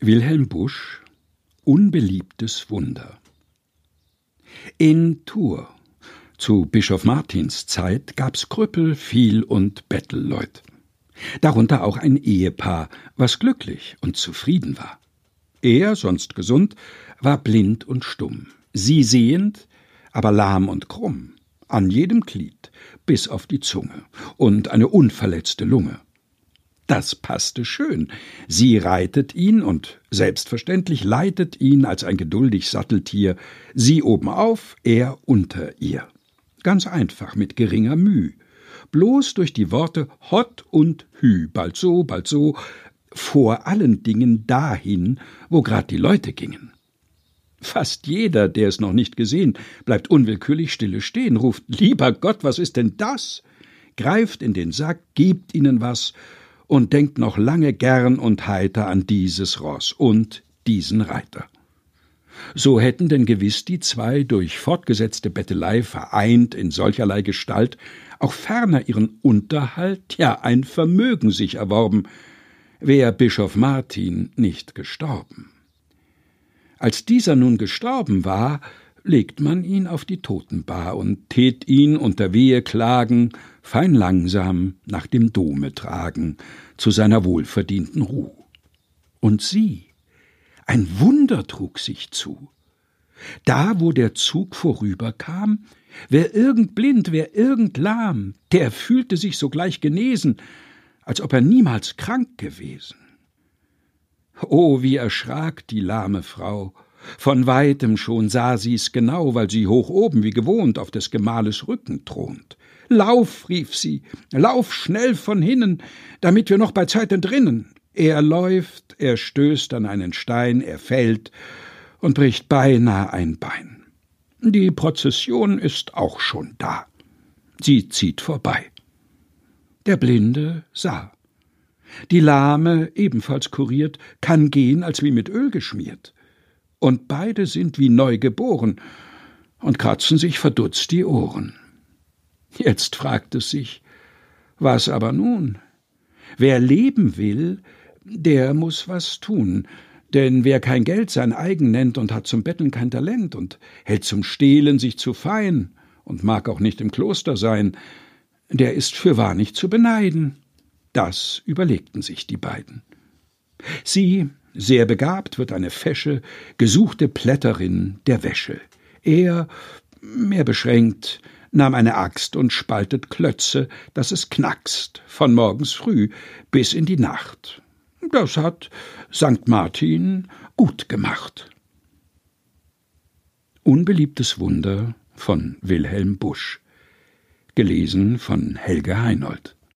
Wilhelm Busch Unbeliebtes Wunder In Tours zu Bischof Martins Zeit gab's Krüppel, viel und Bettelleut. Darunter auch ein Ehepaar, was glücklich und zufrieden war. Er, sonst gesund, war blind und stumm, sie sehend, aber lahm und krumm, an jedem Glied, bis auf die Zunge, und eine unverletzte Lunge. Das passte schön. Sie reitet ihn und selbstverständlich leitet ihn als ein geduldig Satteltier, sie obenauf, er unter ihr. Ganz einfach, mit geringer Müh. Bloß durch die Worte Hott und Hü, bald so, bald so, vor allen Dingen dahin, wo grad die Leute gingen. Fast jeder, der es noch nicht gesehen, bleibt unwillkürlich stille stehen, ruft Lieber Gott, was ist denn das? greift in den Sack, gibt ihnen was und denkt noch lange gern und heiter an dieses Ross und diesen Reiter. So hätten denn gewiss die zwei durch fortgesetzte Bettelei vereint in solcherlei Gestalt auch ferner ihren Unterhalt, ja ein Vermögen sich erworben, wär Bischof Martin nicht gestorben. Als dieser nun gestorben war, legt man ihn auf die Totenbar und tät ihn unter Weheklagen fein langsam nach dem Dome tragen, zu seiner wohlverdienten Ruh. Und sieh, ein Wunder trug sich zu. Da, wo der Zug vorüberkam, wer irgend blind, wer irgend lahm, der fühlte sich sogleich genesen, als ob er niemals krank gewesen. Oh, wie erschrak die lahme Frau, von weitem schon sah sie's genau, weil sie hoch oben wie gewohnt auf des Gemahles Rücken thront. Lauf, rief sie, lauf schnell von hinnen, damit wir noch bei Zeit entrinnen. Er läuft, er stößt an einen Stein, er fällt und bricht beinahe ein Bein. Die Prozession ist auch schon da. Sie zieht vorbei. Der Blinde sah. Die Lahme, ebenfalls kuriert, kann gehen, als wie mit Öl geschmiert und beide sind wie neu geboren und kratzen sich verdutzt die Ohren. Jetzt fragt es sich, was aber nun? Wer leben will, der muss was tun, denn wer kein Geld sein eigen nennt und hat zum Betteln kein Talent und hält zum Stehlen sich zu fein und mag auch nicht im Kloster sein, der ist fürwahr nicht zu beneiden. Das überlegten sich die beiden. Sie sehr begabt wird eine fesche, gesuchte Plätterin der Wäsche. Er, mehr beschränkt, nahm eine Axt und spaltet Klötze, dass es knackst, von morgens früh bis in die Nacht. Das hat St. Martin gut gemacht. Unbeliebtes Wunder von Wilhelm Busch. Gelesen von Helge Heinold.